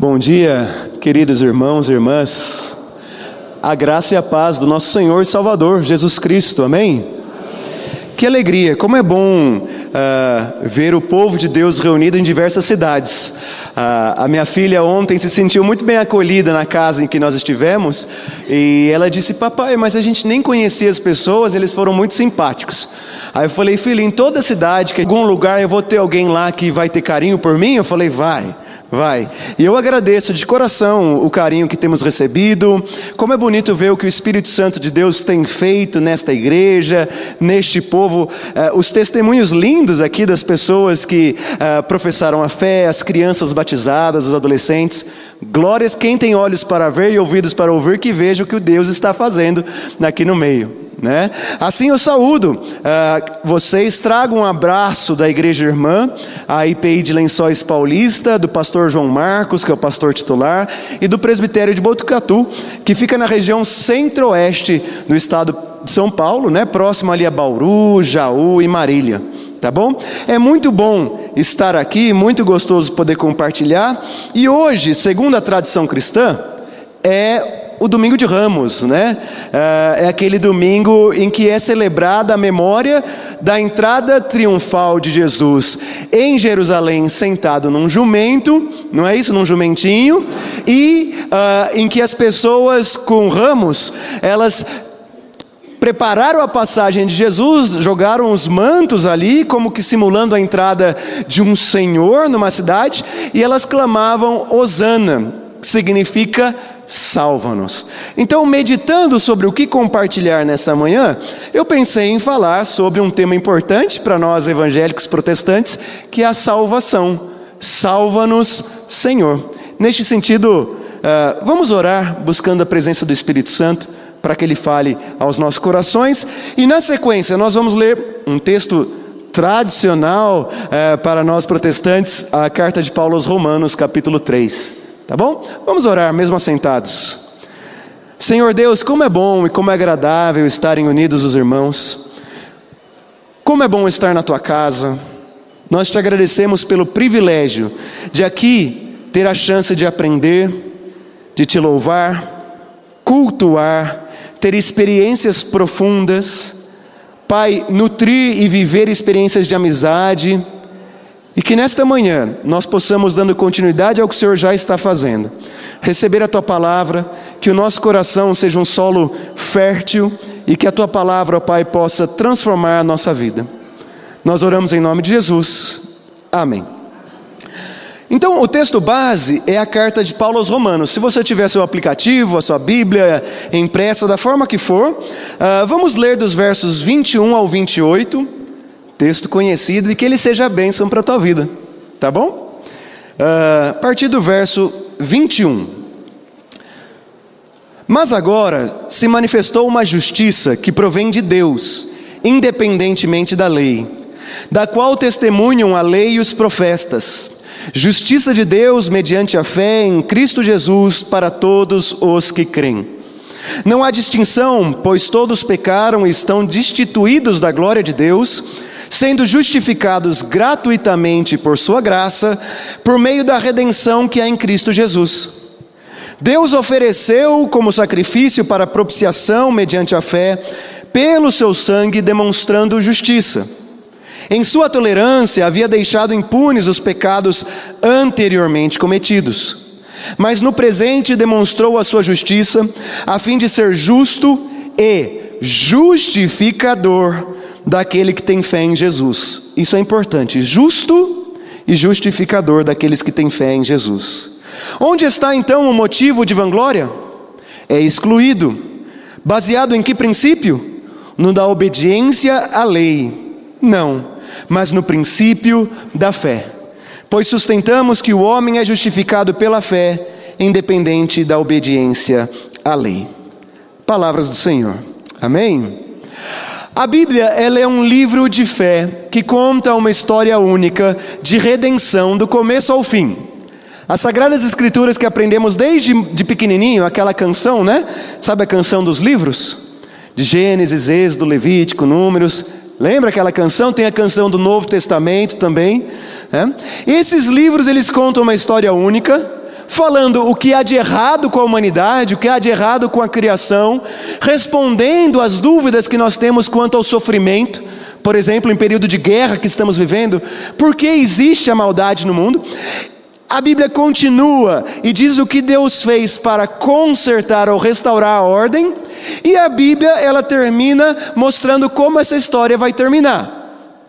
Bom dia, queridos irmãos e irmãs. A graça e a paz do nosso Senhor e Salvador, Jesus Cristo, amém? Que alegria, como é bom uh, ver o povo de Deus reunido em diversas cidades. Uh, a minha filha ontem se sentiu muito bem acolhida na casa em que nós estivemos e ela disse: Papai, mas a gente nem conhecia as pessoas, eles foram muito simpáticos. Aí eu falei: Filha, em toda cidade, que em algum lugar eu vou ter alguém lá que vai ter carinho por mim? Eu falei: Vai. Vai. E eu agradeço de coração o carinho que temos recebido. Como é bonito ver o que o Espírito Santo de Deus tem feito nesta igreja, neste povo. Uh, os testemunhos lindos aqui das pessoas que uh, professaram a fé, as crianças batizadas, os adolescentes. Glórias quem tem olhos para ver e ouvidos para ouvir, que veja o que o Deus está fazendo aqui no meio. Né? Assim eu saúdo. Uh, vocês tragam um abraço da igreja irmã, a IPI de Lençóis Paulista, do pastor João Marcos, que é o pastor titular, e do presbitério de Botucatu, que fica na região centro-oeste do estado de São Paulo, né? próximo ali a Bauru, Jaú e Marília. Tá bom? É muito bom estar aqui, muito gostoso poder compartilhar. E hoje, segundo a tradição cristã, é o domingo de Ramos, né? É, é aquele domingo em que é celebrada a memória da entrada triunfal de Jesus em Jerusalém, sentado num jumento, não é isso? Num jumentinho, e uh, em que as pessoas com ramos, elas prepararam a passagem de Jesus, jogaram os mantos ali, como que simulando a entrada de um senhor numa cidade, e elas clamavam Hosana, que significa salva-nos. Então, meditando sobre o que compartilhar nessa manhã, eu pensei em falar sobre um tema importante para nós evangélicos protestantes, que é a salvação. Salva-nos, Senhor. Neste sentido, uh, vamos orar buscando a presença do Espírito Santo para que ele fale aos nossos corações. E na sequência, nós vamos ler um texto tradicional uh, para nós protestantes, a carta de Paulo aos Romanos, capítulo 3. Tá bom? Vamos orar, mesmo assentados. Senhor Deus, como é bom e como é agradável estarem unidos os irmãos. Como é bom estar na tua casa. Nós te agradecemos pelo privilégio de aqui ter a chance de aprender, de te louvar, cultuar, ter experiências profundas. Pai, nutrir e viver experiências de amizade e que nesta manhã nós possamos, dando continuidade ao que o Senhor já está fazendo, receber a tua palavra, que o nosso coração seja um solo fértil e que a tua palavra, ó Pai, possa transformar a nossa vida. Nós oramos em nome de Jesus. Amém. Então, o texto base é a carta de Paulo aos Romanos. Se você tiver seu aplicativo, a sua Bíblia impressa, da forma que for, uh, vamos ler dos versos 21 ao 28 texto conhecido, e que ele seja bênção para a tua vida, tá bom? Uh, a partir do verso 21. Mas agora se manifestou uma justiça que provém de Deus, independentemente da lei, da qual testemunham a lei e os profetas. Justiça de Deus mediante a fé em Cristo Jesus para todos os que creem. Não há distinção, pois todos pecaram e estão destituídos da glória de Deus sendo justificados gratuitamente por Sua graça, por meio da redenção que há em Cristo Jesus. Deus ofereceu como sacrifício para propiciação mediante a fé, pelo seu sangue, demonstrando justiça. Em sua tolerância, havia deixado impunes os pecados anteriormente cometidos. Mas no presente demonstrou a sua justiça, a fim de ser justo e justificador daquele que tem fé em Jesus. Isso é importante. Justo e justificador daqueles que têm fé em Jesus. Onde está então o motivo de vanglória? É excluído. Baseado em que princípio? No da obediência à lei. Não, mas no princípio da fé. Pois sustentamos que o homem é justificado pela fé, independente da obediência à lei. Palavras do Senhor. Amém? A Bíblia ela é um livro de fé que conta uma história única de redenção do começo ao fim. As Sagradas Escrituras que aprendemos desde de pequenininho, aquela canção, né? Sabe a canção dos livros? De Gênesis, Êxodo, Levítico, Números. Lembra aquela canção? Tem a canção do Novo Testamento também. Né? Esses livros eles contam uma história única, falando o que há de errado com a humanidade, o que há de errado com a criação, respondendo às dúvidas que nós temos quanto ao sofrimento, por exemplo, em período de guerra que estamos vivendo, por que existe a maldade no mundo? A Bíblia continua e diz o que Deus fez para consertar ou restaurar a ordem, e a Bíblia ela termina mostrando como essa história vai terminar.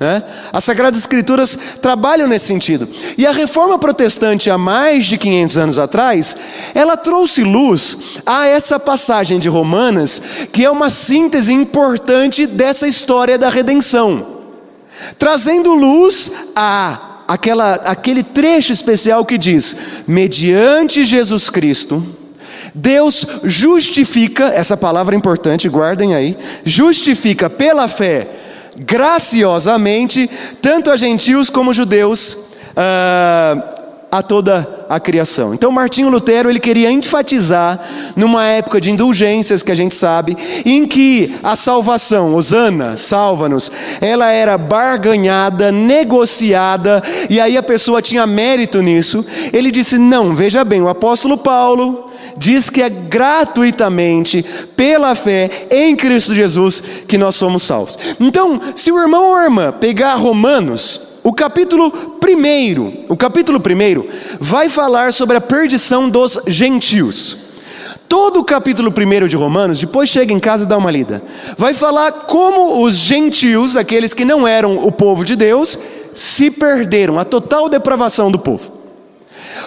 Né? As Sagradas Escrituras trabalham nesse sentido. E a reforma protestante, há mais de 500 anos atrás, ela trouxe luz a essa passagem de Romanas, que é uma síntese importante dessa história da redenção, trazendo luz a aquela, aquele trecho especial que diz: mediante Jesus Cristo, Deus justifica, essa palavra é importante, guardem aí, justifica pela fé, graciosamente, tanto a gentios como judeus, uh, a toda a criação. Então Martinho Lutero ele queria enfatizar numa época de indulgências que a gente sabe, em que a salvação, Osana, salva-nos, ela era barganhada, negociada, e aí a pessoa tinha mérito nisso. Ele disse: "Não, veja bem, o apóstolo Paulo diz que é gratuitamente, pela fé em Cristo Jesus, que nós somos salvos. Então, se o irmão ou a irmã pegar Romanos, o capítulo primeiro, o capítulo primeiro vai falar sobre a perdição dos gentios. Todo o capítulo primeiro de Romanos, depois chega em casa e dá uma lida, vai falar como os gentios, aqueles que não eram o povo de Deus, se perderam, a total depravação do povo.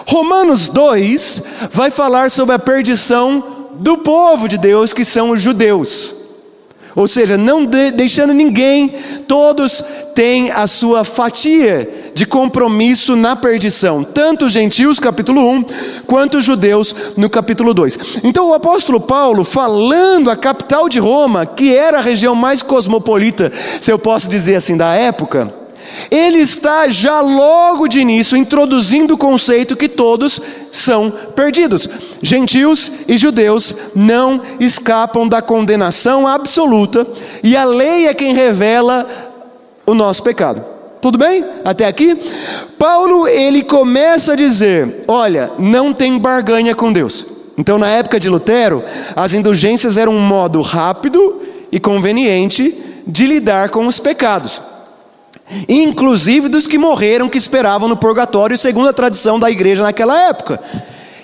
Romanos 2 vai falar sobre a perdição do povo de Deus, que são os judeus. Ou seja, não de, deixando ninguém, todos têm a sua fatia de compromisso na perdição, tanto os gentios, capítulo 1, quanto judeus, no capítulo 2. Então, o apóstolo Paulo, falando a capital de Roma, que era a região mais cosmopolita, se eu posso dizer assim, da época, ele está já logo de início introduzindo o conceito que todos são perdidos. Gentios e judeus não escapam da condenação absoluta, e a lei é quem revela o nosso pecado. Tudo bem? Até aqui? Paulo, ele começa a dizer: olha, não tem barganha com Deus. Então, na época de Lutero, as indulgências eram um modo rápido e conveniente de lidar com os pecados inclusive dos que morreram, que esperavam no purgatório, segundo a tradição da igreja naquela época.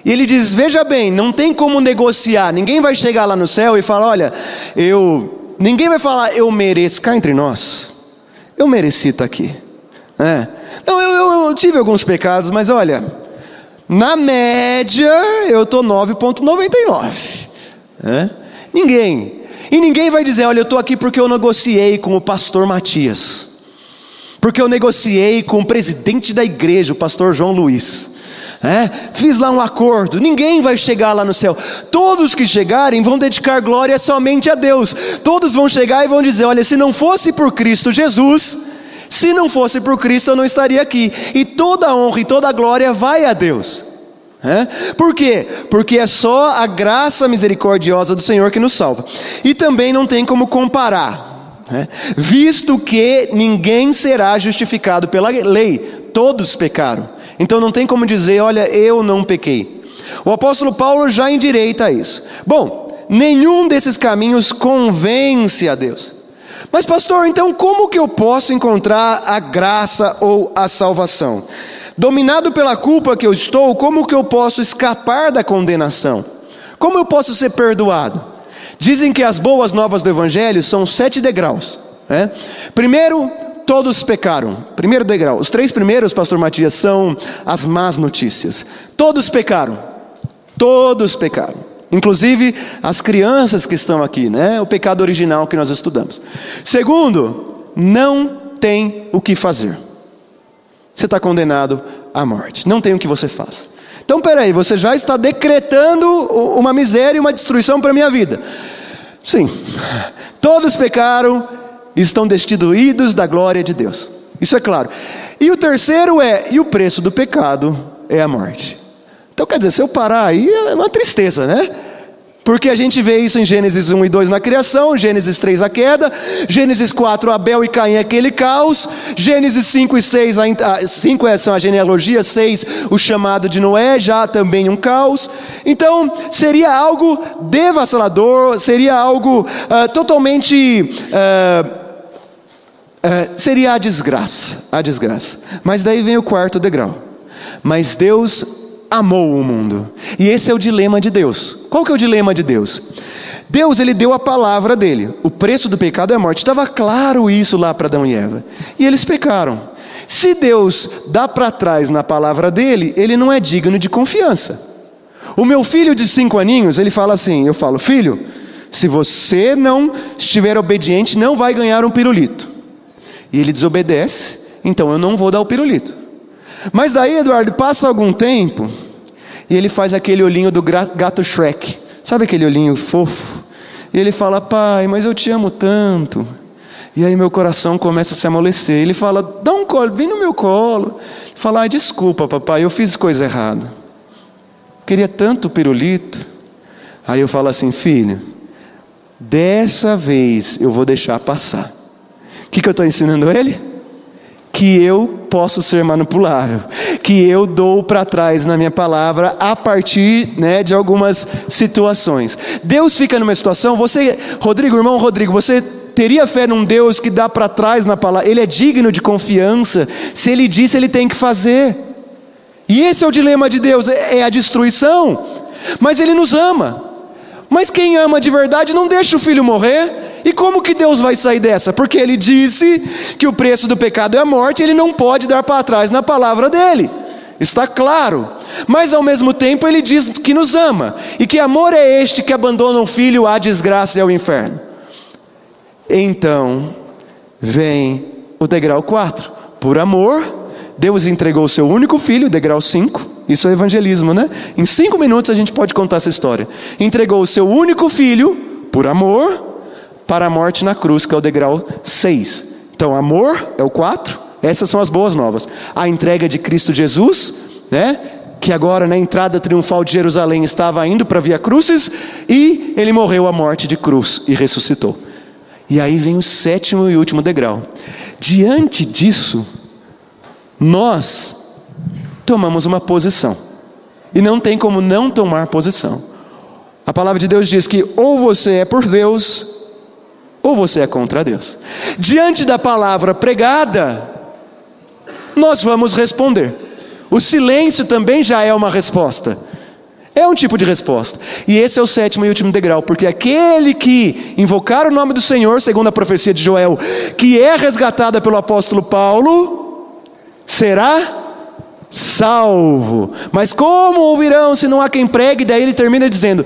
E ele diz: Veja bem, não tem como negociar, ninguém vai chegar lá no céu e falar: Olha, eu. Ninguém vai falar, eu mereço, cá entre nós, eu mereci estar aqui. É. Não, eu, eu, eu tive alguns pecados, mas olha, na média eu estou 9,99. É? Ninguém. E ninguém vai dizer: Olha, eu estou aqui porque eu negociei com o pastor Matias porque eu negociei com o presidente da igreja, o pastor João Luiz. É, fiz lá um acordo, ninguém vai chegar lá no céu. Todos que chegarem vão dedicar glória somente a Deus. Todos vão chegar e vão dizer: Olha, se não fosse por Cristo Jesus, se não fosse por Cristo eu não estaria aqui. E toda a honra e toda a glória vai a Deus. É? Por quê? Porque é só a graça misericordiosa do Senhor que nos salva. E também não tem como comparar né? Visto que ninguém será justificado pela lei, todos pecaram. Então não tem como dizer, olha, eu não pequei. O apóstolo Paulo já endireita isso. Bom, nenhum desses caminhos convence a Deus. Mas, pastor, então como que eu posso encontrar a graça ou a salvação? Dominado pela culpa que eu estou, como que eu posso escapar da condenação? Como eu posso ser perdoado? Dizem que as boas novas do Evangelho são sete degraus. Né? Primeiro, todos pecaram. Primeiro degrau. Os três primeiros, Pastor Matias, são as más notícias. Todos pecaram. Todos pecaram. Inclusive as crianças que estão aqui, né? O pecado original que nós estudamos. Segundo, não tem o que fazer. Você está condenado à morte. Não tem o que você faz. Então, peraí, você já está decretando uma miséria e uma destruição para a minha vida. Sim, todos pecaram e estão destituídos da glória de Deus. Isso é claro. E o terceiro é: e o preço do pecado é a morte. Então, quer dizer, se eu parar aí, é uma tristeza, né? Porque a gente vê isso em Gênesis 1 e 2 na criação, Gênesis 3 a queda, Gênesis 4 Abel e Caim aquele caos, Gênesis 5 e 6, 5 é, são a genealogia, 6 o chamado de Noé, já também um caos. Então seria algo devastador, seria algo uh, totalmente. Uh, Uh, seria a desgraça, a desgraça. Mas daí vem o quarto degrau. Mas Deus amou o mundo. E esse é o dilema de Deus. Qual que é o dilema de Deus? Deus ele deu a palavra dele. O preço do pecado é a morte. Estava claro isso lá para Adão e Eva. E eles pecaram. Se Deus dá para trás na palavra dele, ele não é digno de confiança. O meu filho de cinco aninhos, ele fala assim: eu falo, filho, se você não estiver obediente, não vai ganhar um pirulito. E ele desobedece, então eu não vou dar o pirulito. Mas daí, Eduardo, passa algum tempo e ele faz aquele olhinho do gato Shrek. Sabe aquele olhinho fofo? E ele fala: Pai, mas eu te amo tanto. E aí meu coração começa a se amolecer. Ele fala: Dá um colo, vem no meu colo. Ele fala: ah, Desculpa, papai, eu fiz coisa errada. Queria tanto pirulito. Aí eu falo assim: Filho, dessa vez eu vou deixar passar. O que, que eu estou ensinando ele? Que eu posso ser manipulável, que eu dou para trás na minha palavra a partir né, de algumas situações. Deus fica numa situação, você, Rodrigo, irmão Rodrigo, você teria fé num Deus que dá para trás na palavra, ele é digno de confiança, se ele disse, ele tem que fazer. E esse é o dilema de Deus, é, é a destruição, mas ele nos ama. Mas quem ama de verdade não deixa o filho morrer. E como que Deus vai sair dessa? Porque ele disse que o preço do pecado é a morte, ele não pode dar para trás na palavra dele. Está claro. Mas ao mesmo tempo ele diz que nos ama. E que amor é este que abandona o filho à desgraça e ao inferno? Então, vem o degrau 4. Por amor, Deus entregou o seu único filho, degrau 5. Isso é evangelismo, né? Em cinco minutos a gente pode contar essa história. Entregou o seu único filho, por amor, para a morte na cruz, que é o degrau 6. Então, amor é o 4, essas são as boas novas. A entrega de Cristo Jesus, né? que agora na entrada triunfal de Jerusalém estava indo para Via Crucis, e ele morreu a morte de cruz e ressuscitou. E aí vem o sétimo e último degrau. Diante disso, nós tomamos uma posição. E não tem como não tomar posição. A palavra de Deus diz que ou você é por Deus, ou você é contra Deus. Diante da palavra pregada, nós vamos responder. O silêncio também já é uma resposta. É um tipo de resposta. E esse é o sétimo e último degrau, porque aquele que invocar o nome do Senhor, segundo a profecia de Joel, que é resgatada pelo apóstolo Paulo, será salvo. Mas como ouvirão se não há quem pregue? Daí ele termina dizendo: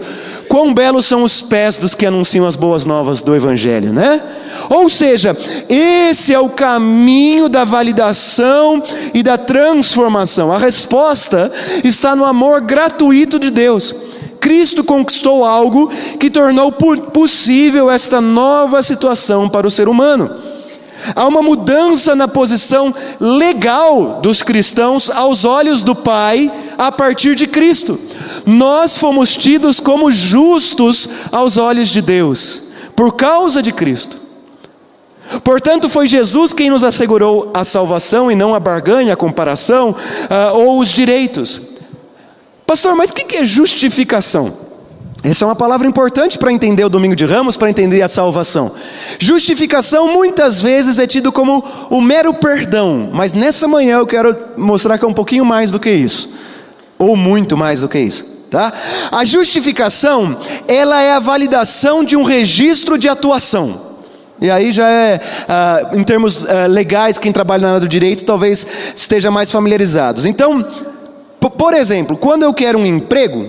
Quão belos são os pés dos que anunciam as boas novas do Evangelho, né? Ou seja, esse é o caminho da validação e da transformação. A resposta está no amor gratuito de Deus. Cristo conquistou algo que tornou possível esta nova situação para o ser humano. Há uma mudança na posição legal dos cristãos aos olhos do Pai a partir de Cristo. Nós fomos tidos como justos aos olhos de Deus por causa de Cristo. Portanto, foi Jesus quem nos assegurou a salvação e não a barganha, a comparação uh, ou os direitos. Pastor, mas o que é justificação? Essa é uma palavra importante para entender o domingo de ramos, para entender a salvação. Justificação muitas vezes é tido como o mero perdão, mas nessa manhã eu quero mostrar que é um pouquinho mais do que isso, ou muito mais do que isso. Tá? A justificação, ela é a validação de um registro de atuação. E aí já é, uh, em termos uh, legais, quem trabalha na área do direito talvez esteja mais familiarizados. Então, por exemplo, quando eu quero um emprego,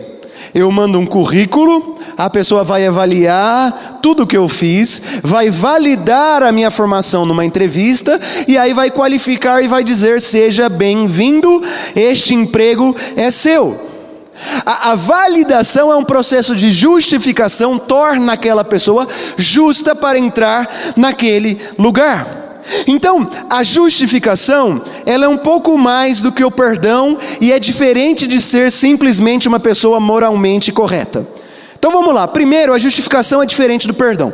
eu mando um currículo, a pessoa vai avaliar tudo o que eu fiz, vai validar a minha formação numa entrevista e aí vai qualificar e vai dizer: seja bem-vindo, este emprego é seu. A, a, validação é um processo de justificação, torna aquela pessoa justa para entrar naquele lugar. Então, a justificação, ela é um pouco mais do que o perdão e é diferente de ser simplesmente uma pessoa moralmente correta. Então vamos lá. Primeiro, a justificação é diferente do perdão.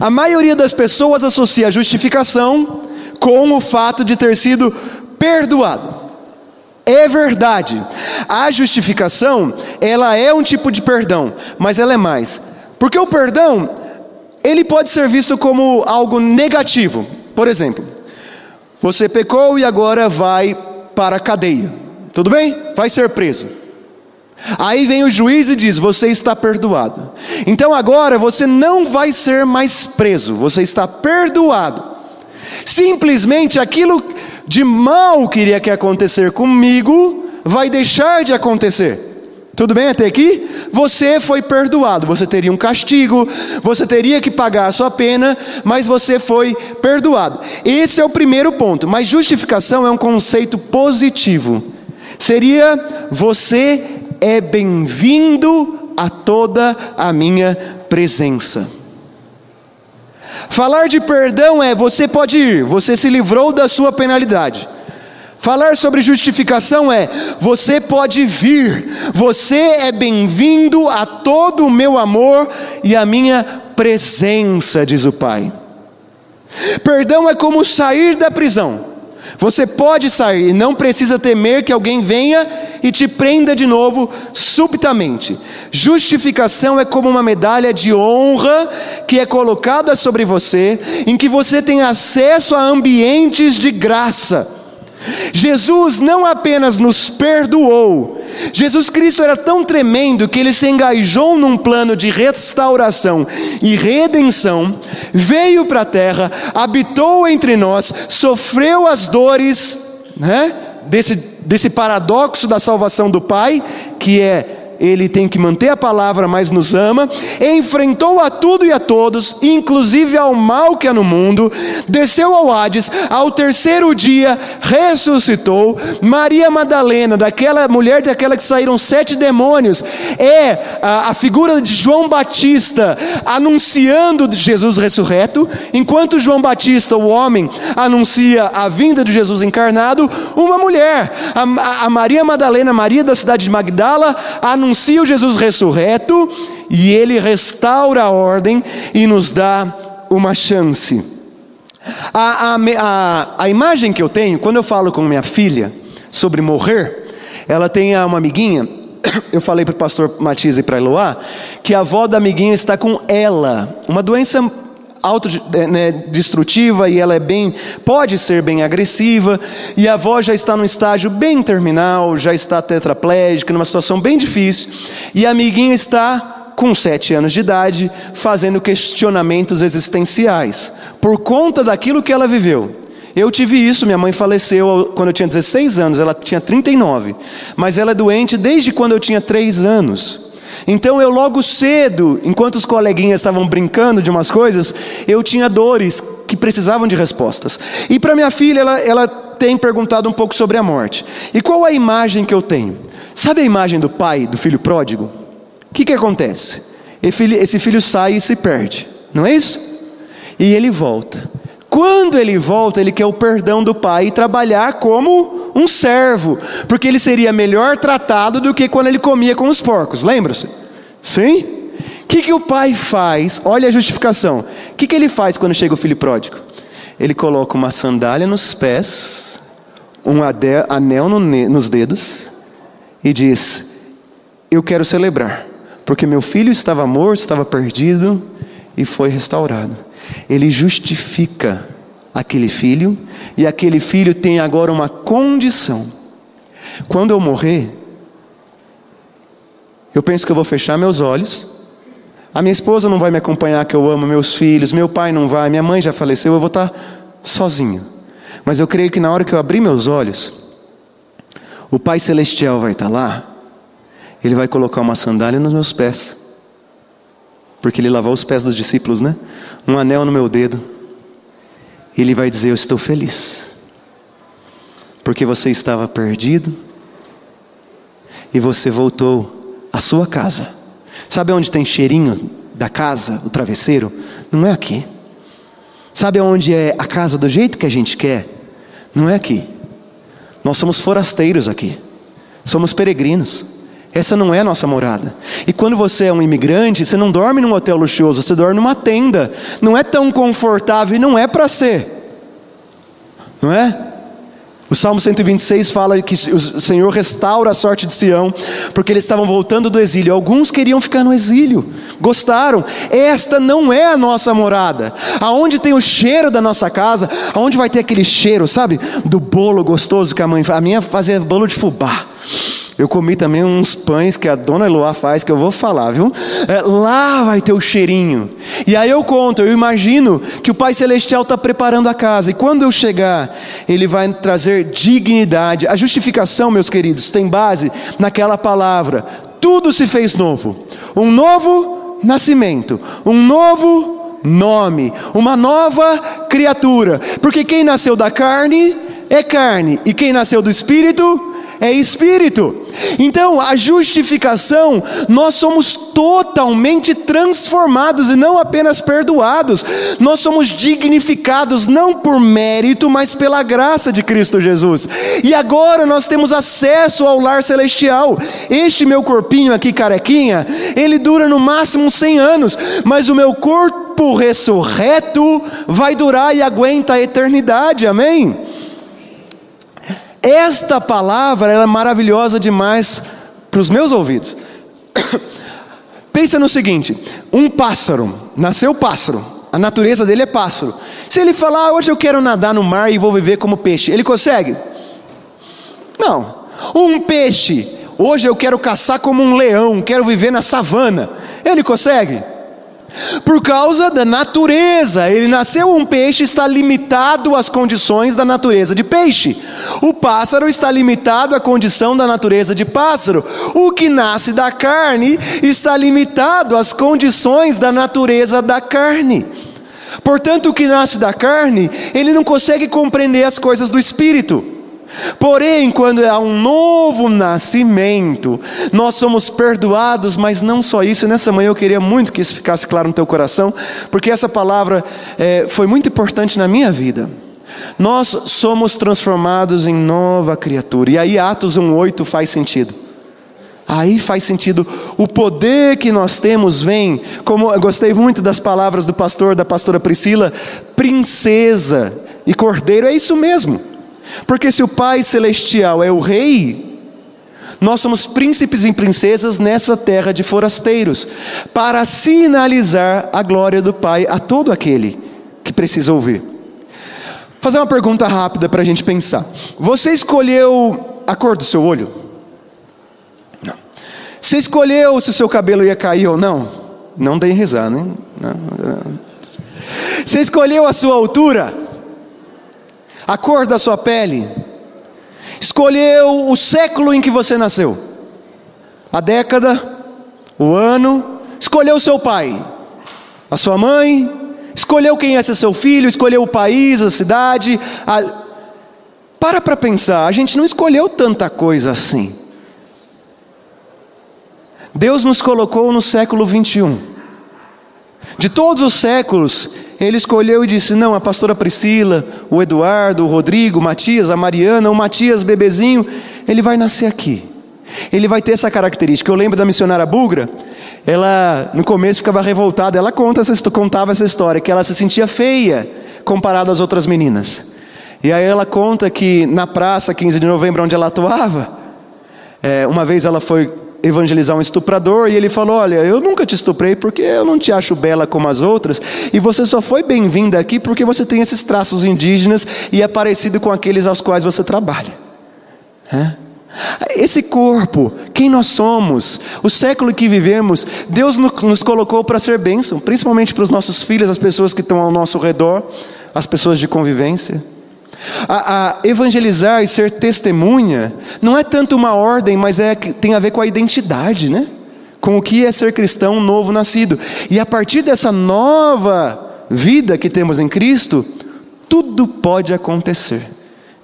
A maioria das pessoas associa a justificação com o fato de ter sido perdoado. É verdade. A justificação, ela é um tipo de perdão, mas ela é mais. Porque o perdão, ele pode ser visto como algo negativo. Por exemplo, você pecou e agora vai para a cadeia. Tudo bem? Vai ser preso. Aí vem o juiz e diz: Você está perdoado. Então agora você não vai ser mais preso, você está perdoado. Simplesmente aquilo de mal que iria que acontecer comigo vai deixar de acontecer. Tudo bem até aqui? Você foi perdoado. Você teria um castigo, você teria que pagar a sua pena, mas você foi perdoado. Esse é o primeiro ponto. Mas justificação é um conceito positivo. Seria você é bem-vindo a toda a minha presença. Falar de perdão é você pode ir, você se livrou da sua penalidade. Falar sobre justificação é: você pode vir, você é bem-vindo a todo o meu amor e a minha presença, diz o Pai. Perdão é como sair da prisão. Você pode sair e não precisa temer que alguém venha e te prenda de novo subitamente. Justificação é como uma medalha de honra que é colocada sobre você, em que você tem acesso a ambientes de graça. Jesus não apenas nos perdoou, Jesus Cristo era tão tremendo que ele se engajou num plano de restauração e redenção, veio para a terra, habitou entre nós, sofreu as dores, né, desse, desse paradoxo da salvação do Pai, que é ele tem que manter a palavra, mas nos ama, enfrentou a tudo e a todos, inclusive ao mal que há no mundo, desceu ao Hades, ao terceiro dia ressuscitou. Maria Madalena, daquela mulher daquela que saíram sete demônios, é a, a figura de João Batista anunciando Jesus ressurreto, enquanto João Batista, o homem, anuncia a vinda de Jesus encarnado, uma mulher, a, a Maria Madalena, Maria da cidade de Magdala, anuncia anuncia o Jesus ressurreto e ele restaura a ordem e nos dá uma chance. A, a, a, a imagem que eu tenho, quando eu falo com minha filha sobre morrer, ela tem uma amiguinha eu falei para o pastor Matias e para Eloá que a avó da amiguinha está com ela, uma doença autodestrutiva né, e ela é bem, pode ser bem agressiva, e a avó já está num estágio bem terminal, já está tetraplégica, numa situação bem difícil, e a amiguinha está com sete anos de idade, fazendo questionamentos existenciais, por conta daquilo que ela viveu. Eu tive isso, minha mãe faleceu quando eu tinha 16 anos, ela tinha 39, mas ela é doente desde quando eu tinha 3 anos. Então eu logo cedo, enquanto os coleguinhas estavam brincando de umas coisas, eu tinha dores que precisavam de respostas. E para minha filha, ela, ela tem perguntado um pouco sobre a morte. E qual a imagem que eu tenho? Sabe a imagem do pai, do filho pródigo? O que, que acontece? Esse filho sai e se perde, não é isso? E ele volta. Quando ele volta, ele quer o perdão do pai e trabalhar como um servo, porque ele seria melhor tratado do que quando ele comia com os porcos, lembra-se? Sim? O que, que o pai faz? Olha a justificação. O que, que ele faz quando chega o filho pródigo? Ele coloca uma sandália nos pés, um anel nos dedos e diz: Eu quero celebrar, porque meu filho estava morto, estava perdido e foi restaurado ele justifica aquele filho, e aquele filho tem agora uma condição. Quando eu morrer, eu penso que eu vou fechar meus olhos. A minha esposa não vai me acompanhar, que eu amo meus filhos, meu pai não vai, minha mãe já faleceu, eu vou estar sozinho. Mas eu creio que na hora que eu abrir meus olhos, o Pai Celestial vai estar lá, ele vai colocar uma sandália nos meus pés porque ele lavou os pés dos discípulos, né? Um anel no meu dedo. Ele vai dizer: Eu estou feliz, porque você estava perdido e você voltou à sua casa. Sabe onde tem cheirinho da casa, o travesseiro? Não é aqui. Sabe onde é a casa do jeito que a gente quer? Não é aqui. Nós somos forasteiros aqui, somos peregrinos. Essa não é a nossa morada. E quando você é um imigrante, você não dorme num hotel luxuoso, você dorme numa tenda. Não é tão confortável e não é para ser. Não é? O Salmo 126 fala que o Senhor restaura a sorte de Sião, porque eles estavam voltando do exílio. Alguns queriam ficar no exílio, gostaram. Esta não é a nossa morada. Aonde tem o cheiro da nossa casa, aonde vai ter aquele cheiro, sabe, do bolo gostoso que a mãe faz. A minha fazia bolo de fubá. Eu comi também uns pães que a dona Eloá faz, que eu vou falar, viu? É, lá vai ter o cheirinho. E aí eu conto, eu imagino que o Pai Celestial está preparando a casa. E quando eu chegar, Ele vai trazer dignidade. A justificação, meus queridos, tem base naquela palavra: tudo se fez novo. Um novo nascimento, um novo nome, uma nova criatura. Porque quem nasceu da carne é carne, e quem nasceu do espírito é espírito. Então, a justificação, nós somos totalmente transformados e não apenas perdoados, nós somos dignificados não por mérito, mas pela graça de Cristo Jesus. E agora nós temos acesso ao lar celestial. Este meu corpinho aqui, carequinha, ele dura no máximo 100 anos, mas o meu corpo ressurreto vai durar e aguenta a eternidade, amém? Esta palavra era maravilhosa demais para os meus ouvidos. Pensa no seguinte: um pássaro, nasceu pássaro, a natureza dele é pássaro. Se ele falar, ah, hoje eu quero nadar no mar e vou viver como peixe, ele consegue? Não. Um peixe, hoje eu quero caçar como um leão, quero viver na savana, ele consegue? Por causa da natureza, ele nasceu um peixe, está limitado às condições da natureza de peixe. O pássaro está limitado à condição da natureza de pássaro. O que nasce da carne está limitado às condições da natureza da carne. Portanto, o que nasce da carne, ele não consegue compreender as coisas do espírito. Porém, quando há um novo nascimento, nós somos perdoados, mas não só isso. Nessa manhã eu queria muito que isso ficasse claro no teu coração, porque essa palavra é, foi muito importante na minha vida. Nós somos transformados em nova criatura, e aí Atos 1,8 faz sentido. Aí faz sentido, o poder que nós temos vem, como eu gostei muito das palavras do pastor, da pastora Priscila, princesa e cordeiro, é isso mesmo. Porque se o Pai Celestial é o Rei, nós somos príncipes e princesas nessa terra de forasteiros, para sinalizar a glória do Pai a todo aquele que precisa ouvir. Vou fazer uma pergunta rápida para a gente pensar. Você escolheu a cor do seu olho? Não. Você escolheu se o seu cabelo ia cair ou não? Não dei risada, hein? Você escolheu a sua altura? A cor da sua pele, escolheu o século em que você nasceu, a década, o ano, escolheu seu pai, a sua mãe, escolheu quem ia ser seu filho, escolheu o país, a cidade. A... Para para pensar, a gente não escolheu tanta coisa assim. Deus nos colocou no século 21. De todos os séculos, ele escolheu e disse: Não, a pastora Priscila, o Eduardo, o Rodrigo, o Matias, a Mariana, o Matias bebezinho, ele vai nascer aqui. Ele vai ter essa característica. Eu lembro da missionária Bugra, ela no começo ficava revoltada, ela conta essa, contava essa história, que ela se sentia feia comparada às outras meninas. E aí ela conta que na praça 15 de novembro, onde ela atuava, é, uma vez ela foi evangelizar um estuprador e ele falou: Olha, eu nunca te estuprei porque eu não te acho bela como as outras, e você só foi bem-vinda aqui porque você tem esses traços indígenas e é parecido com aqueles aos quais você trabalha. É? Esse corpo, quem nós somos, o século que vivemos, Deus nos colocou para ser bênção, principalmente para os nossos filhos, as pessoas que estão ao nosso redor, as pessoas de convivência. A, a, evangelizar e ser testemunha não é tanto uma ordem, mas é tem a ver com a identidade, né? Com o que é ser cristão novo nascido. E a partir dessa nova vida que temos em Cristo, tudo pode acontecer.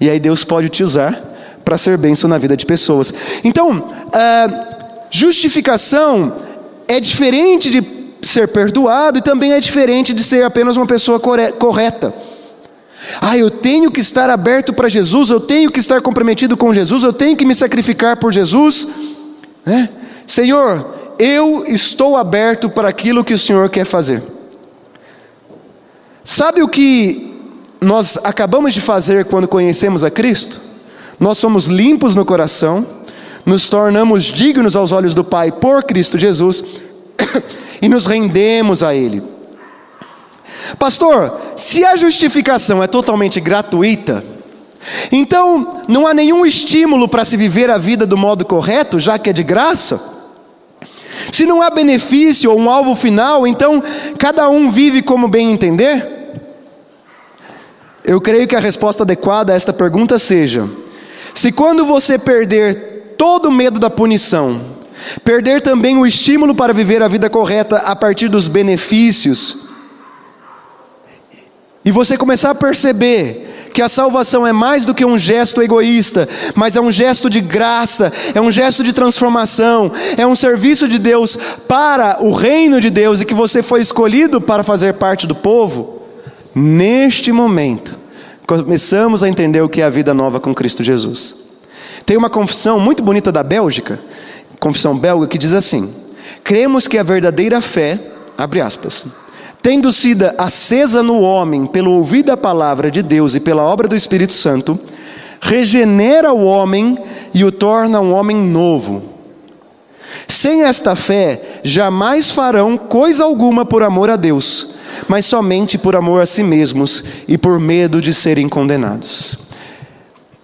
E aí Deus pode te usar para ser bênção na vida de pessoas. Então, justificação é diferente de ser perdoado e também é diferente de ser apenas uma pessoa correta. Ah, eu tenho que estar aberto para Jesus, eu tenho que estar comprometido com Jesus, eu tenho que me sacrificar por Jesus. né? Senhor, eu estou aberto para aquilo que o Senhor quer fazer. Sabe o que nós acabamos de fazer quando conhecemos a Cristo? Nós somos limpos no coração, nos tornamos dignos aos olhos do Pai por Cristo Jesus e nos rendemos a Ele. Pastor, se a justificação é totalmente gratuita, então não há nenhum estímulo para se viver a vida do modo correto, já que é de graça? Se não há benefício ou um alvo final, então cada um vive como bem entender? Eu creio que a resposta adequada a esta pergunta seja: se quando você perder todo o medo da punição, perder também o estímulo para viver a vida correta a partir dos benefícios, e você começar a perceber que a salvação é mais do que um gesto egoísta, mas é um gesto de graça, é um gesto de transformação, é um serviço de Deus para o reino de Deus e que você foi escolhido para fazer parte do povo, neste momento, começamos a entender o que é a vida nova com Cristo Jesus. Tem uma confissão muito bonita da Bélgica, confissão belga, que diz assim: Cremos que a verdadeira fé, abre aspas, tendo sido acesa no homem pelo ouvir da palavra de Deus e pela obra do Espírito Santo, regenera o homem e o torna um homem novo. Sem esta fé, jamais farão coisa alguma por amor a Deus, mas somente por amor a si mesmos e por medo de serem condenados.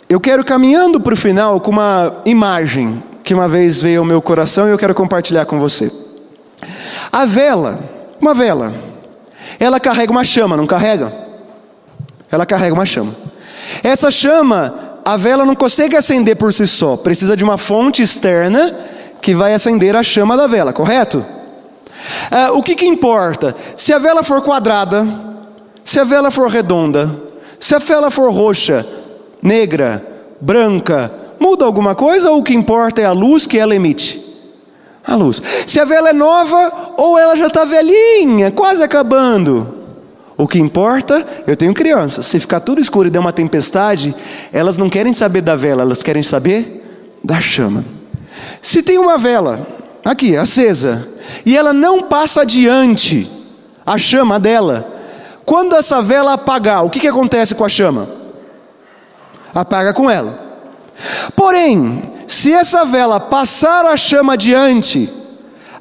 Eu quero caminhando para o final com uma imagem que uma vez veio ao meu coração e eu quero compartilhar com você. A vela, uma vela, ela carrega uma chama, não carrega? Ela carrega uma chama. Essa chama, a vela não consegue acender por si só, precisa de uma fonte externa que vai acender a chama da vela, correto? É, o que, que importa? Se a vela for quadrada, se a vela for redonda, se a vela for roxa, negra, branca, muda alguma coisa ou o que importa é a luz que ela emite? A luz. Se a vela é nova ou ela já está velhinha, quase acabando. O que importa, eu tenho crianças. Se ficar tudo escuro e der uma tempestade, elas não querem saber da vela, elas querem saber da chama. Se tem uma vela aqui, acesa, e ela não passa adiante a chama dela, quando essa vela apagar, o que, que acontece com a chama? Apaga com ela. Porém, se essa vela passar a chama adiante,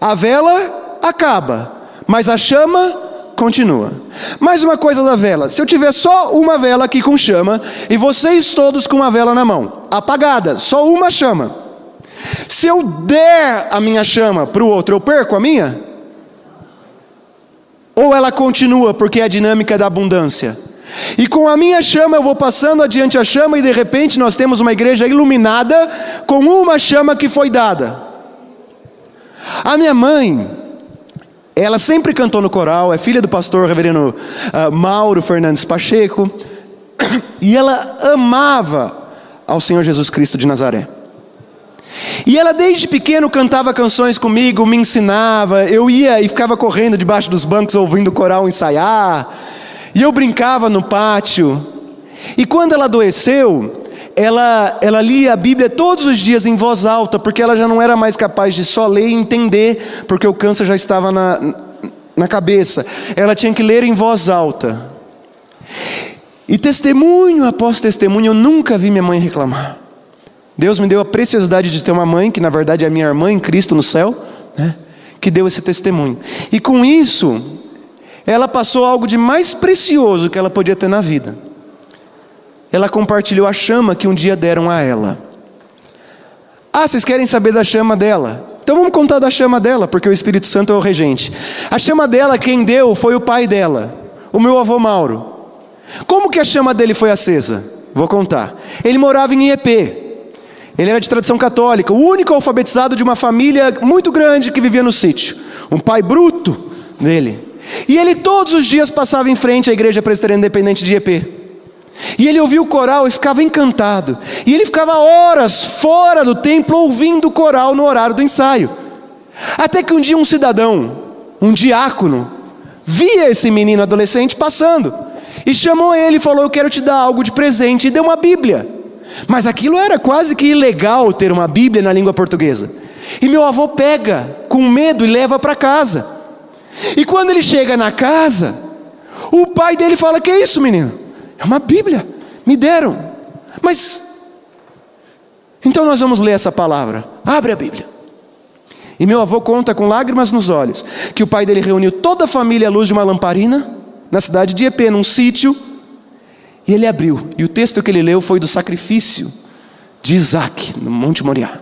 a vela acaba, mas a chama continua. Mais uma coisa da vela: se eu tiver só uma vela aqui com chama e vocês todos com uma vela na mão, apagada, só uma chama. Se eu der a minha chama para o outro, eu perco a minha? Ou ela continua porque é a dinâmica da abundância? E com a minha chama eu vou passando adiante a chama e de repente nós temos uma igreja iluminada com uma chama que foi dada. A minha mãe, ela sempre cantou no coral, é filha do pastor reverendo uh, Mauro Fernandes Pacheco, e ela amava ao Senhor Jesus Cristo de Nazaré. E ela desde pequeno cantava canções comigo, me ensinava, eu ia e ficava correndo debaixo dos bancos ouvindo o coral ensaiar. E eu brincava no pátio. E quando ela adoeceu, ela, ela lia a Bíblia todos os dias em voz alta, porque ela já não era mais capaz de só ler e entender, porque o câncer já estava na, na cabeça. Ela tinha que ler em voz alta. E testemunho após testemunho, eu nunca vi minha mãe reclamar. Deus me deu a preciosidade de ter uma mãe, que na verdade é minha irmã em Cristo no céu, né, que deu esse testemunho. E com isso, ela passou algo de mais precioso que ela podia ter na vida. Ela compartilhou a chama que um dia deram a ela. Ah, vocês querem saber da chama dela? Então vamos contar da chama dela, porque o Espírito Santo é o regente. A chama dela, quem deu foi o pai dela, o meu avô Mauro. Como que a chama dele foi acesa? Vou contar. Ele morava em IEP. Ele era de tradição católica, o único alfabetizado de uma família muito grande que vivia no sítio. Um pai bruto dele. E ele todos os dias passava em frente à igreja presbiteriana independente de EP. E ele ouvia o coral e ficava encantado. E ele ficava horas fora do templo ouvindo o coral no horário do ensaio. Até que um dia um cidadão, um diácono, via esse menino adolescente passando e chamou ele e falou: Eu quero te dar algo de presente. E deu uma Bíblia. Mas aquilo era quase que ilegal ter uma Bíblia na língua portuguesa. E meu avô pega com medo e leva para casa. E quando ele chega na casa, o pai dele fala: Que é isso, menino? É uma Bíblia, me deram. Mas, então nós vamos ler essa palavra. Abre a Bíblia. E meu avô conta com lágrimas nos olhos que o pai dele reuniu toda a família à luz de uma lamparina na cidade de Epê, num sítio, e ele abriu. E o texto que ele leu foi do sacrifício de Isaac, no Monte Moriá.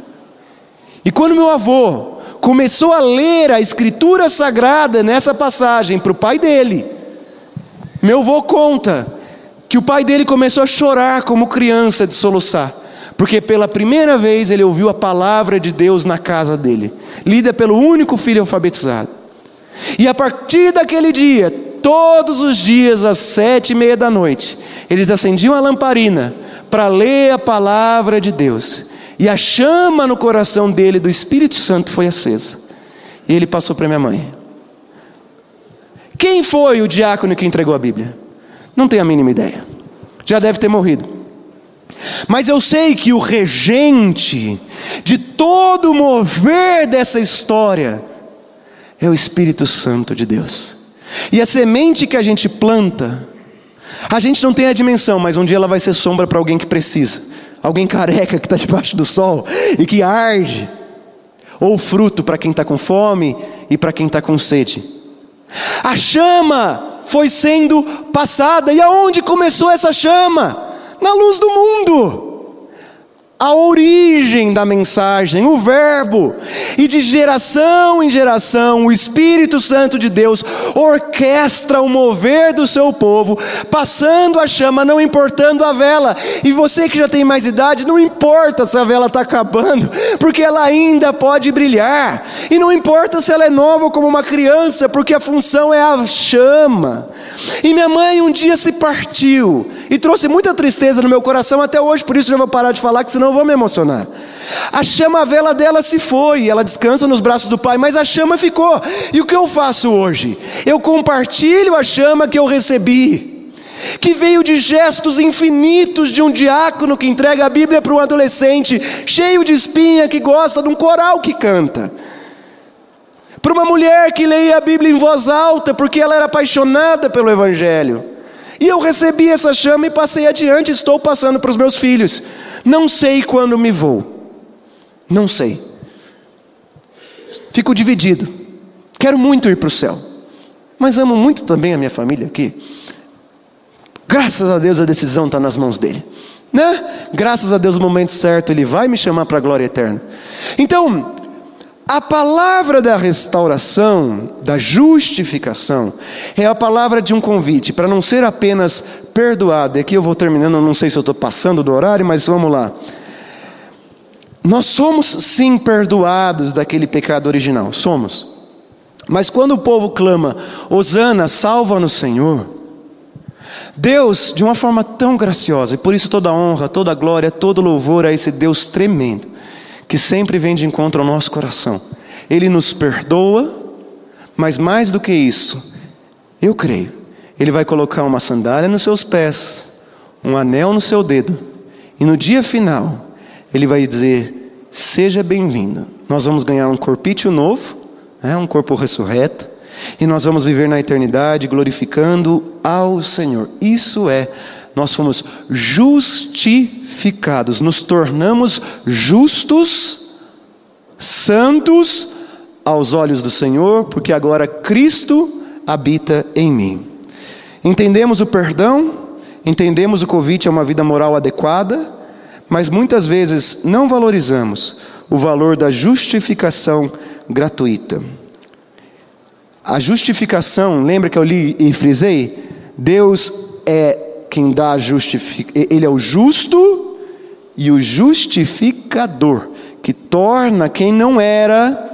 E quando meu avô começou a ler a escritura sagrada nessa passagem para o pai dele, meu avô conta que o pai dele começou a chorar como criança de soluçar, porque pela primeira vez ele ouviu a palavra de Deus na casa dele, lida pelo único filho alfabetizado. E a partir daquele dia, todos os dias às sete e meia da noite, eles acendiam a lamparina para ler a palavra de Deus. E a chama no coração dele do Espírito Santo foi acesa. E ele passou para minha mãe. Quem foi o diácono que entregou a Bíblia? Não tenho a mínima ideia. Já deve ter morrido. Mas eu sei que o regente de todo o mover dessa história é o Espírito Santo de Deus. E a semente que a gente planta, a gente não tem a dimensão, mas um dia ela vai ser sombra para alguém que precisa alguém careca que está debaixo do sol e que arde, ou fruto para quem está com fome e para quem está com sede. A chama foi sendo passada, e aonde começou essa chama? Na luz do mundo a origem da mensagem, o Verbo, e de geração em geração, o Espírito Santo de Deus orquestra o mover do seu povo, passando a chama, não importando a vela. E você que já tem mais idade, não importa se a vela está acabando, porque ela ainda pode brilhar, e não importa se ela é nova como uma criança, porque a função é a chama. E minha mãe um dia se partiu, e trouxe muita tristeza no meu coração até hoje, por isso já vou parar de falar, que senão eu vou me emocionar. A chama vela dela se foi, ela descansa nos braços do Pai, mas a chama ficou. E o que eu faço hoje? Eu compartilho a chama que eu recebi, que veio de gestos infinitos de um diácono que entrega a Bíblia para um adolescente, cheio de espinha, que gosta de um coral que canta. Para uma mulher que leia a Bíblia em voz alta, porque ela era apaixonada pelo Evangelho. E eu recebi essa chama e passei adiante, estou passando para os meus filhos. Não sei quando me vou. Não sei. Fico dividido. Quero muito ir para o céu. Mas amo muito também a minha família aqui. Graças a Deus a decisão está nas mãos dele. Né? Graças a Deus no momento certo ele vai me chamar para a glória eterna. Então, a palavra da restauração, da justificação, é a palavra de um convite para não ser apenas perdoado. E aqui eu vou terminando, não sei se eu estou passando do horário, mas vamos lá. Nós somos sim perdoados daquele pecado original, somos. Mas quando o povo clama, Osana, salva-nos, Senhor, Deus, de uma forma tão graciosa, e por isso toda honra, toda glória, todo louvor a esse Deus tremendo, que sempre vem de encontro ao nosso coração. Ele nos perdoa, mas mais do que isso, eu creio, Ele vai colocar uma sandália nos seus pés, um anel no seu dedo, e no dia final, Ele vai dizer: Seja bem-vindo. Nós vamos ganhar um corpício novo, né, um corpo ressurreto, e nós vamos viver na eternidade glorificando ao Senhor. Isso é, nós fomos justificados justificados, nos tornamos justos, santos aos olhos do Senhor, porque agora Cristo habita em mim. Entendemos o perdão, entendemos o convite a uma vida moral adequada, mas muitas vezes não valorizamos o valor da justificação gratuita. A justificação, lembra que eu li e frisei? Deus é quem dá justific... ele é o justo e o justificador, que torna quem não era.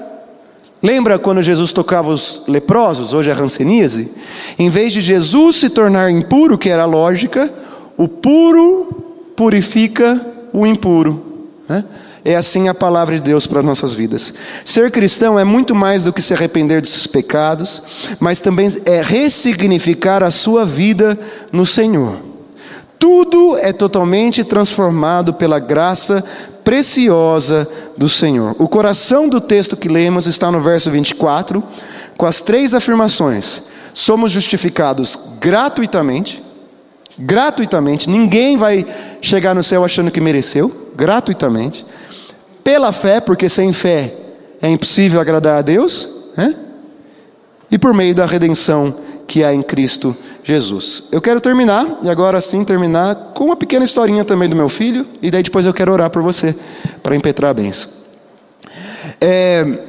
Lembra quando Jesus tocava os leprosos, hoje é ranceníase? Em vez de Jesus se tornar impuro, que era a lógica, o puro purifica o impuro. Né? É assim a palavra de Deus para nossas vidas. Ser cristão é muito mais do que se arrepender de seus pecados, mas também é ressignificar a sua vida no Senhor. Tudo é totalmente transformado pela graça preciosa do Senhor. O coração do texto que lemos está no verso 24, com as três afirmações: somos justificados gratuitamente, gratuitamente, ninguém vai chegar no céu achando que mereceu, gratuitamente, pela fé, porque sem fé é impossível agradar a Deus, né? e por meio da redenção que há em Cristo Jesus. Eu quero terminar, e agora sim terminar, com uma pequena historinha também do meu filho, e daí depois eu quero orar por você, para impetrar a benção. É,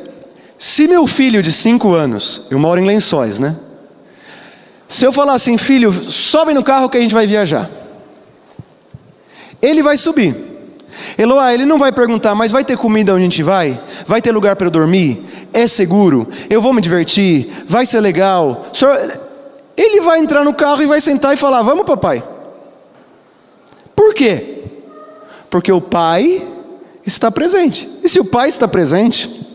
se meu filho de cinco anos, eu moro em lençóis, né? Se eu falar assim, filho, sobe no carro que a gente vai viajar. Ele vai subir. Eloá, ele não vai perguntar, mas vai ter comida onde a gente vai? Vai ter lugar para eu dormir? É seguro? Eu vou me divertir? Vai ser legal? Senhor, ele vai entrar no carro e vai sentar e falar: Vamos, papai. Por quê? Porque o pai está presente. E se o pai está presente,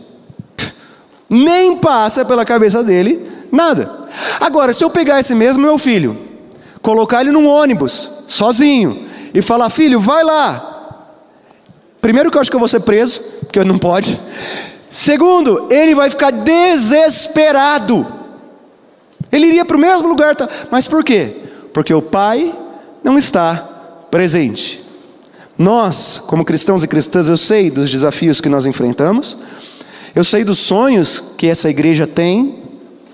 nem passa pela cabeça dele nada. Agora, se eu pegar esse mesmo meu filho, colocar ele num ônibus, sozinho, e falar: Filho, vai lá. Primeiro, que eu acho que eu vou ser preso, porque não pode. Segundo, ele vai ficar desesperado. Ele iria para o mesmo lugar, mas por quê? Porque o Pai não está presente. Nós, como cristãos e cristãs, eu sei dos desafios que nós enfrentamos, eu sei dos sonhos que essa igreja tem,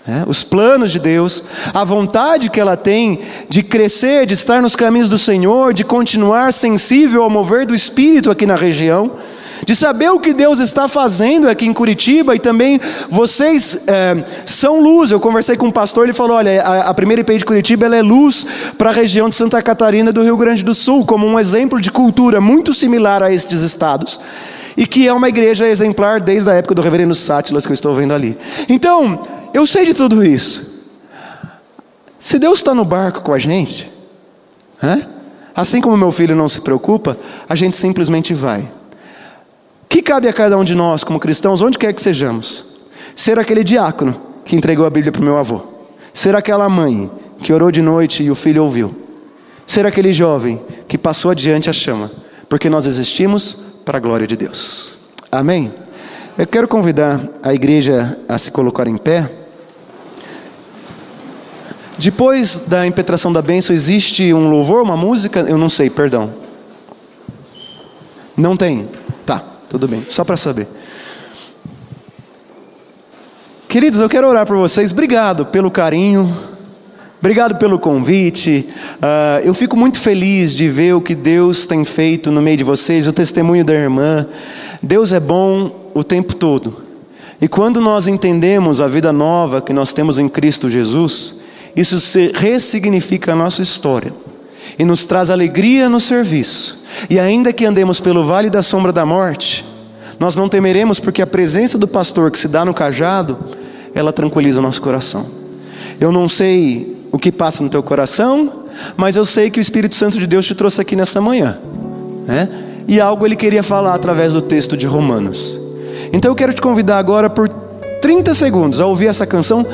né? os planos de Deus, a vontade que ela tem de crescer, de estar nos caminhos do Senhor, de continuar sensível ao mover do Espírito aqui na região de saber o que Deus está fazendo aqui em Curitiba e também vocês é, são luz. Eu conversei com um pastor, ele falou: olha, a, a primeira IP de Curitiba é luz para a região de Santa Catarina do Rio Grande do Sul, como um exemplo de cultura muito similar a estes estados. E que é uma igreja exemplar desde a época do reverendo Sátilas que eu estou vendo ali. Então, eu sei de tudo isso. Se Deus está no barco com a gente, assim como meu filho não se preocupa, a gente simplesmente vai que cabe a cada um de nós, como cristãos, onde quer que sejamos? Ser aquele diácono que entregou a Bíblia para o meu avô. Ser aquela mãe que orou de noite e o filho ouviu. Ser aquele jovem que passou adiante a chama, porque nós existimos para a glória de Deus. Amém? Eu quero convidar a igreja a se colocar em pé. Depois da impetração da bênção, existe um louvor, uma música? Eu não sei, perdão. Não tem. Tudo bem, só para saber. Queridos, eu quero orar por vocês. Obrigado pelo carinho, obrigado pelo convite. Uh, eu fico muito feliz de ver o que Deus tem feito no meio de vocês, o testemunho da irmã. Deus é bom o tempo todo. E quando nós entendemos a vida nova que nós temos em Cristo Jesus, isso ressignifica a nossa história e nos traz alegria no serviço. E ainda que andemos pelo vale da sombra da morte, nós não temeremos, porque a presença do pastor que se dá no cajado, ela tranquiliza o nosso coração. Eu não sei o que passa no teu coração, mas eu sei que o Espírito Santo de Deus te trouxe aqui nessa manhã, né? E algo ele queria falar através do texto de Romanos. Então eu quero te convidar agora por 30 segundos a ouvir essa canção.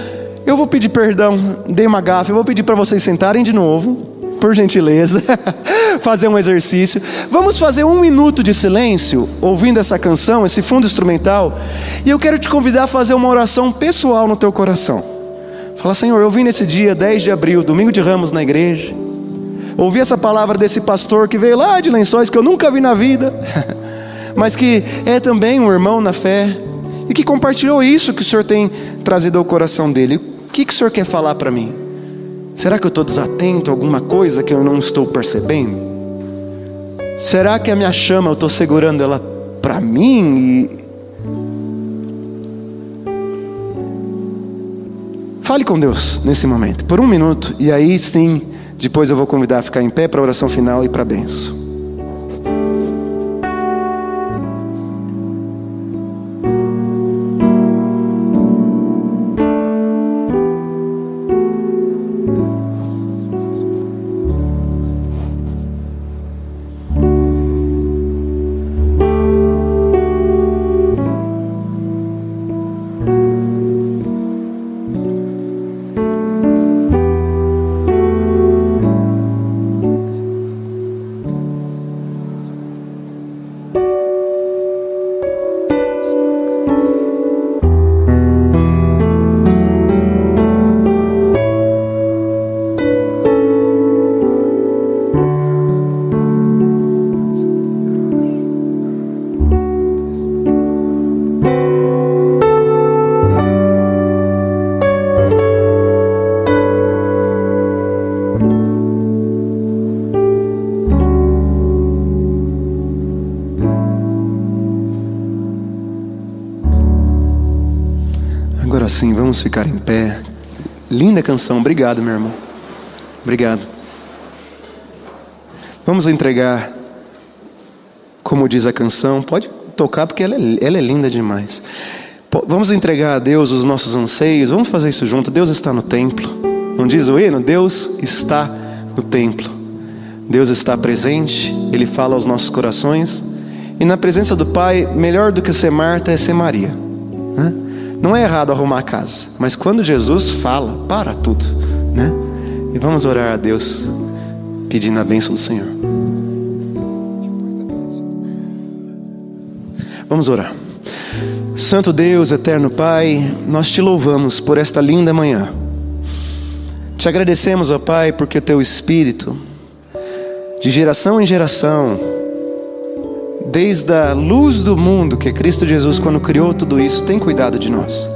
Eu vou pedir perdão, dei uma gafa, eu vou pedir para vocês sentarem de novo por gentileza, fazer um exercício. Vamos fazer um minuto de silêncio, ouvindo essa canção, esse fundo instrumental, e eu quero te convidar a fazer uma oração pessoal no teu coração. Fala, Senhor, eu vim nesse dia, 10 de abril, domingo de ramos na igreja, ouvi essa palavra desse pastor que veio lá de lençóis, que eu nunca vi na vida, mas que é também um irmão na fé, e que compartilhou isso que o Senhor tem trazido ao coração dele. O que, que o Senhor quer falar para mim? Será que eu estou desatento a alguma coisa que eu não estou percebendo? Será que a minha chama eu estou segurando ela para mim e Fale com Deus nesse momento, por um minuto, e aí sim, depois eu vou convidar a ficar em pé para a oração final e para a benção. Vamos ficar em pé. Linda canção, obrigado, meu irmão. Obrigado. Vamos entregar, como diz a canção, pode tocar porque ela é, ela é linda demais. Vamos entregar a Deus os nossos anseios, vamos fazer isso junto. Deus está no templo. Não diz o hino? Deus está no templo. Deus está presente, Ele fala aos nossos corações. E na presença do Pai, melhor do que ser Marta é ser Maria. Não é errado arrumar a casa, mas quando Jesus fala, para tudo. Né? E vamos orar a Deus, pedindo a bênção do Senhor. Vamos orar. Santo Deus, eterno Pai, nós te louvamos por esta linda manhã. Te agradecemos, ó Pai, porque o teu Espírito, de geração em geração, desde a luz do mundo, que é Cristo Jesus, quando criou tudo isso, tem cuidado de nós.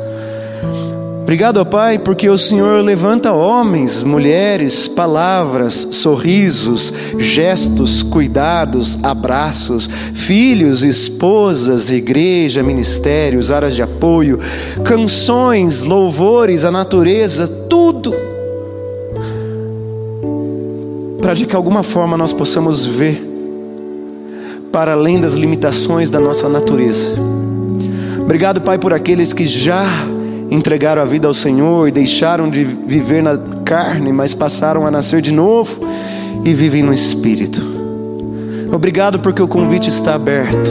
Obrigado, Pai, porque o Senhor levanta homens, mulheres, palavras, sorrisos, gestos, cuidados, abraços, filhos, esposas, igreja, ministérios, áreas de apoio, canções, louvores, a natureza, tudo. Para de que alguma forma nós possamos ver para além das limitações da nossa natureza. Obrigado, Pai, por aqueles que já entregaram a vida ao Senhor e deixaram de viver na carne, mas passaram a nascer de novo e vivem no Espírito. Obrigado porque o convite está aberto.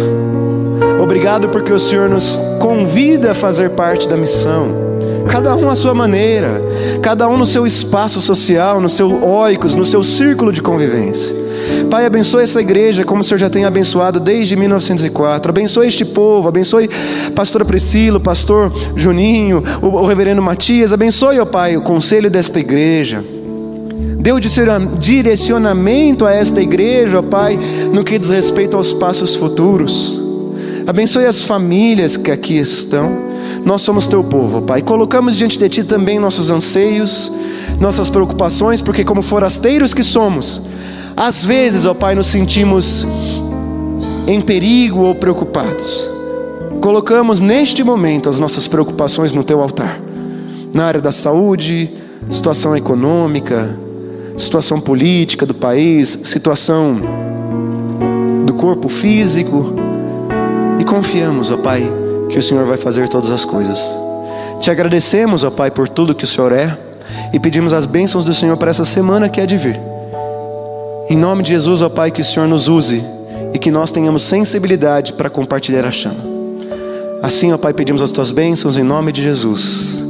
Obrigado porque o Senhor nos convida a fazer parte da missão. Cada um à sua maneira, cada um no seu espaço social, no seu oicos, no seu círculo de convivência. Pai, abençoe essa igreja como o Senhor já tem abençoado desde 1904. Abençoe este povo, abençoe pastora Priscila, pastor Juninho, o, o reverendo Matias. Abençoe, ó Pai, o conselho desta igreja. Dê o direcionamento a esta igreja, ó Pai, no que diz respeito aos passos futuros. Abençoe as famílias que aqui estão. Nós somos teu povo, Pai. Colocamos diante de Ti também nossos anseios, nossas preocupações, porque, como forasteiros que somos, às vezes, ó Pai, nos sentimos em perigo ou preocupados. Colocamos neste momento as nossas preocupações no teu altar. Na área da saúde, situação econômica, situação política do país, situação do corpo físico. E confiamos, ó Pai, que o Senhor vai fazer todas as coisas. Te agradecemos, ó Pai, por tudo que o Senhor é e pedimos as bênçãos do Senhor para essa semana que é de vir. Em nome de Jesus, ó Pai, que o Senhor nos use e que nós tenhamos sensibilidade para compartilhar a chama. Assim, ó Pai, pedimos as tuas bênçãos em nome de Jesus.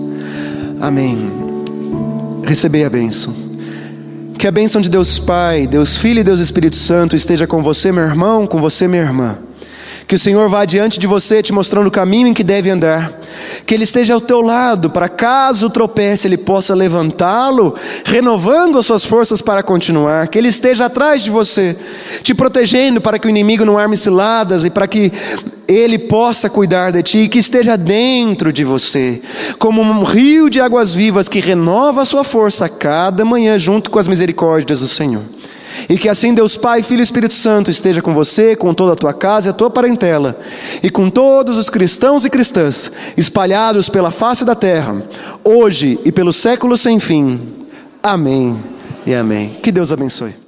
Amém. Recebei a bênção. Que a bênção de Deus Pai, Deus Filho e Deus Espírito Santo esteja com você, meu irmão, com você, minha irmã. Que o Senhor vá diante de você, te mostrando o caminho em que deve andar. Que Ele esteja ao teu lado, para caso tropece, Ele possa levantá-lo, renovando as suas forças para continuar. Que Ele esteja atrás de você, te protegendo para que o inimigo não arme ciladas e para que Ele possa cuidar de ti. E que esteja dentro de você, como um rio de águas vivas que renova a sua força a cada manhã, junto com as misericórdias do Senhor. E que assim Deus Pai, Filho e Espírito Santo esteja com você, com toda a tua casa e a tua parentela, e com todos os cristãos e cristãs espalhados pela face da terra, hoje e pelos séculos sem fim. Amém e amém. Que Deus abençoe.